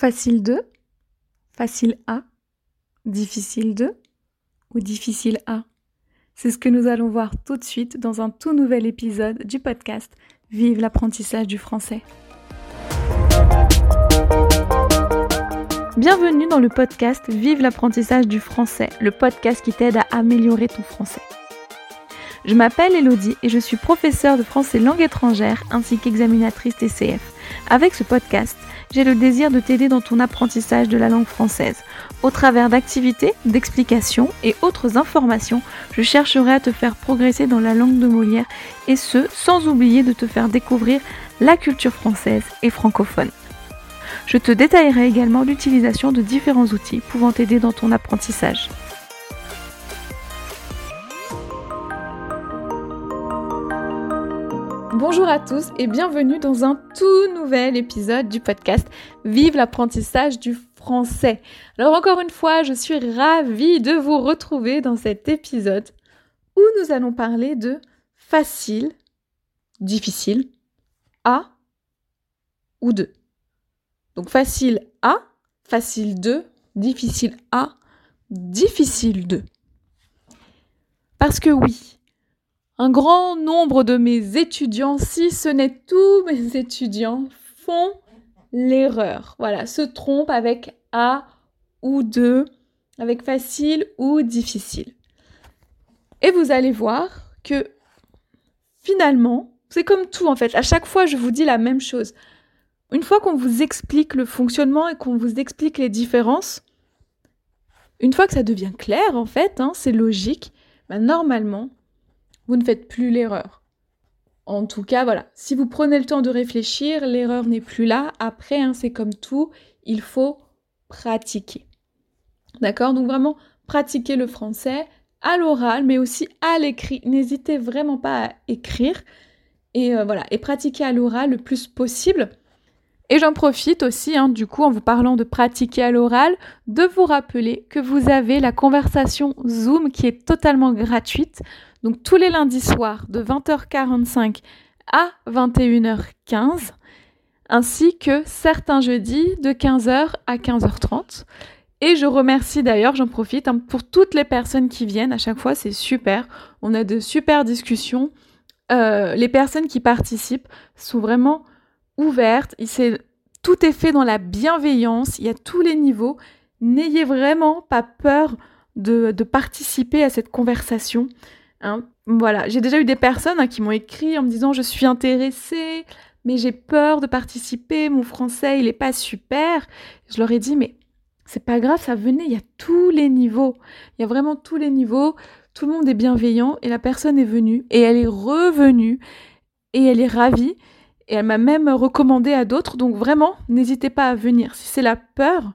Facile 2 Facile A Difficile 2 Ou difficile A C'est ce que nous allons voir tout de suite dans un tout nouvel épisode du podcast Vive l'apprentissage du français. Bienvenue dans le podcast Vive l'apprentissage du français, le podcast qui t'aide à améliorer ton français. Je m'appelle Elodie et je suis professeure de français langue étrangère ainsi qu'examinatrice TCF. Avec ce podcast, j'ai le désir de t'aider dans ton apprentissage de la langue française. Au travers d'activités, d'explications et autres informations, je chercherai à te faire progresser dans la langue de Molière et ce, sans oublier de te faire découvrir la culture française et francophone. Je te détaillerai également l'utilisation de différents outils pouvant t'aider dans ton apprentissage. Bonjour à tous et bienvenue dans un tout nouvel épisode du podcast Vive l'apprentissage du français. Alors encore une fois, je suis ravie de vous retrouver dans cet épisode où nous allons parler de facile, difficile, à ou de. Donc facile à, facile de, difficile à, difficile de. Parce que oui, un grand nombre de mes étudiants, si ce n'est tous mes étudiants, font l'erreur. Voilà, se trompent avec A ou de, avec facile ou difficile. Et vous allez voir que finalement, c'est comme tout en fait. À chaque fois, je vous dis la même chose. Une fois qu'on vous explique le fonctionnement et qu'on vous explique les différences, une fois que ça devient clair en fait, hein, c'est logique, bah, normalement, vous ne faites plus l'erreur. En tout cas, voilà, si vous prenez le temps de réfléchir, l'erreur n'est plus là. Après, hein, c'est comme tout, il faut pratiquer. D'accord? Donc vraiment, pratiquer le français à l'oral, mais aussi à l'écrit. N'hésitez vraiment pas à écrire. Et euh, voilà, et pratiquer à l'oral le plus possible. Et j'en profite aussi, hein, du coup, en vous parlant de pratiquer à l'oral, de vous rappeler que vous avez la conversation Zoom qui est totalement gratuite. Donc tous les lundis soirs de 20h45 à 21h15, ainsi que certains jeudis de 15h à 15h30. Et je remercie d'ailleurs, j'en profite, hein, pour toutes les personnes qui viennent. À chaque fois, c'est super. On a de super discussions. Euh, les personnes qui participent sont vraiment ouvertes. tout est fait dans la bienveillance. Il y a tous les niveaux. N'ayez vraiment pas peur de participer à cette conversation. Hein. Voilà, j'ai déjà eu des personnes hein, qui m'ont écrit en me disant je suis intéressée, mais j'ai peur de participer, mon français il est pas super. Je leur ai dit mais c'est pas grave, ça venait, il y a tous les niveaux, il y a vraiment tous les niveaux, tout le monde est bienveillant et la personne est venue et elle est revenue et elle est ravie et elle m'a même recommandé à d'autres. Donc vraiment, n'hésitez pas à venir. Si c'est la peur,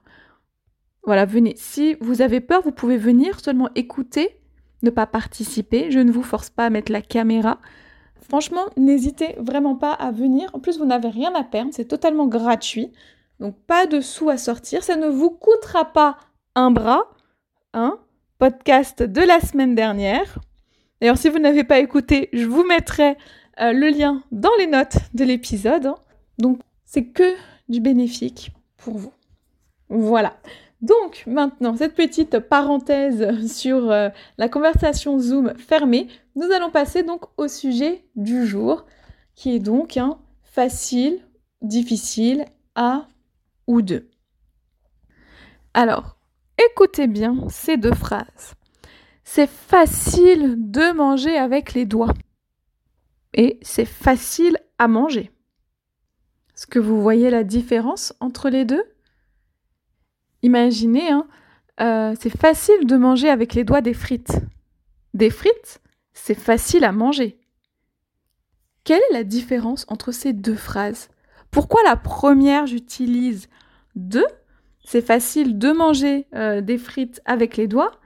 voilà, venez. Si vous avez peur, vous pouvez venir seulement écouter ne pas participer. Je ne vous force pas à mettre la caméra. Franchement, n'hésitez vraiment pas à venir. En plus, vous n'avez rien à perdre, c'est totalement gratuit. Donc pas de sous à sortir, ça ne vous coûtera pas un bras. Hein Podcast de la semaine dernière. D'ailleurs, si vous n'avez pas écouté, je vous mettrai euh, le lien dans les notes de l'épisode. Donc c'est que du bénéfique pour vous. Voilà. Donc maintenant, cette petite parenthèse sur euh, la conversation Zoom fermée, nous allons passer donc au sujet du jour, qui est donc un facile, difficile, à ou de. Alors, écoutez bien ces deux phrases. C'est facile de manger avec les doigts. Et c'est facile à manger. Est-ce que vous voyez la différence entre les deux? Imaginez, hein, euh, c'est facile de manger avec les doigts des frites. Des frites, c'est facile à manger. Quelle est la différence entre ces deux phrases? Pourquoi la première, j'utilise de C'est facile de manger euh, des frites avec les doigts.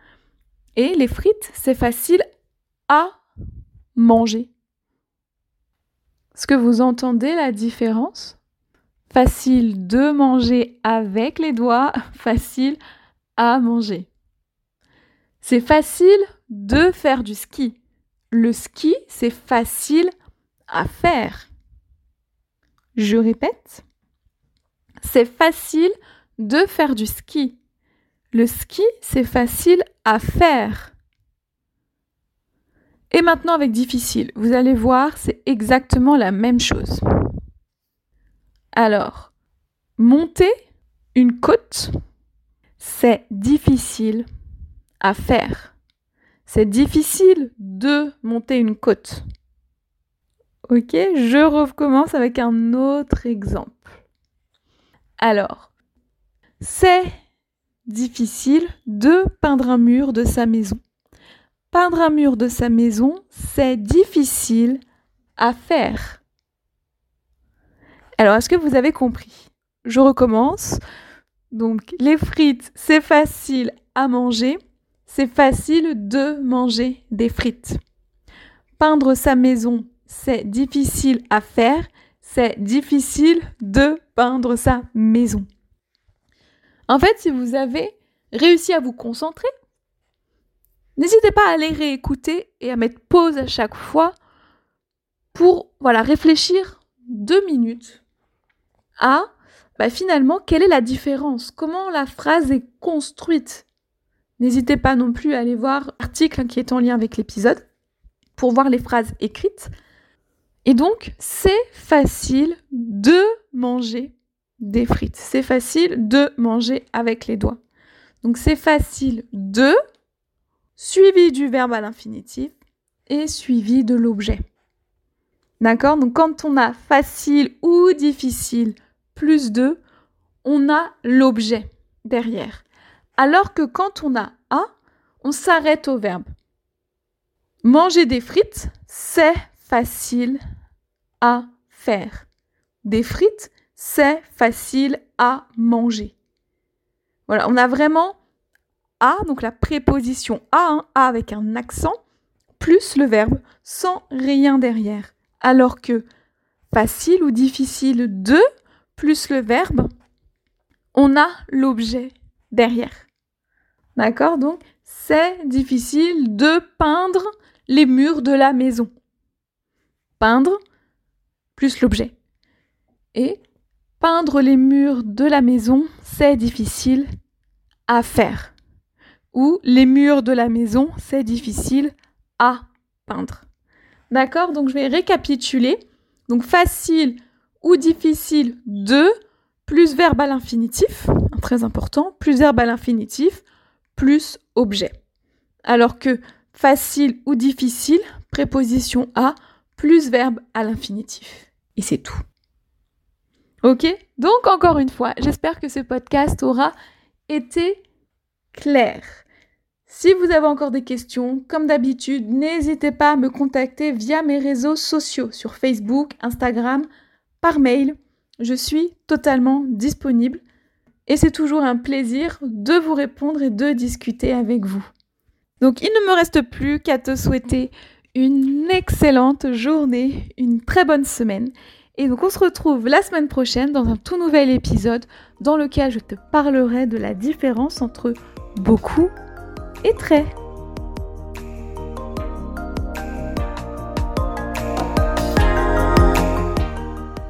Et les frites, c'est facile à manger. Est-ce que vous entendez la différence? Facile de manger avec les doigts, facile à manger. C'est facile de faire du ski. Le ski, c'est facile à faire. Je répète, c'est facile de faire du ski. Le ski, c'est facile à faire. Et maintenant avec difficile, vous allez voir, c'est exactement la même chose. Alors, monter une côte, c'est difficile à faire. C'est difficile de monter une côte. Ok, je recommence avec un autre exemple. Alors, c'est difficile de peindre un mur de sa maison. Peindre un mur de sa maison, c'est difficile à faire. Alors, est-ce que vous avez compris? Je recommence. Donc, les frites, c'est facile à manger. C'est facile de manger des frites. Peindre sa maison, c'est difficile à faire. C'est difficile de peindre sa maison. En fait, si vous avez réussi à vous concentrer, n'hésitez pas à aller réécouter et à mettre pause à chaque fois pour voilà, réfléchir deux minutes à bah, finalement quelle est la différence, comment la phrase est construite? N'hésitez pas non plus à aller voir l'article qui est en lien avec l'épisode pour voir les phrases écrites. Et donc, c'est facile de manger des frites. C'est facile de manger avec les doigts. Donc c'est facile de, suivi du verbe à l'infinitif et suivi de l'objet. D'accord? Donc quand on a facile ou difficile plus de, on a l'objet derrière. Alors que quand on a un, on s'arrête au verbe. Manger des frites, c'est facile à faire. Des frites, c'est facile à manger. Voilà, on a vraiment à, donc la préposition à, hein, à avec un accent, plus le verbe, sans rien derrière. Alors que facile ou difficile de, plus le verbe, on a l'objet derrière. D'accord? Donc, c'est difficile de peindre les murs de la maison. Peindre plus l'objet. Et Peindre les murs de la maison, c'est difficile à faire. Ou les murs de la maison, c'est difficile à peindre. D'accord? Donc je vais récapituler. Donc facile ou difficile de plus verbe à l'infinitif, très important, plus verbe à l'infinitif, plus objet. Alors que facile ou difficile, préposition à, plus verbe à l'infinitif. Et c'est tout. Ok? Donc encore une fois, j'espère que ce podcast aura été clair. Si vous avez encore des questions, comme d'habitude, n'hésitez pas à me contacter via mes réseaux sociaux sur Facebook, Instagram, par mail. Je suis totalement disponible et c'est toujours un plaisir de vous répondre et de discuter avec vous. Donc il ne me reste plus qu'à te souhaiter une excellente journée, une très bonne semaine et donc on se retrouve la semaine prochaine dans un tout nouvel épisode dans lequel je te parlerai de la différence entre beaucoup et très.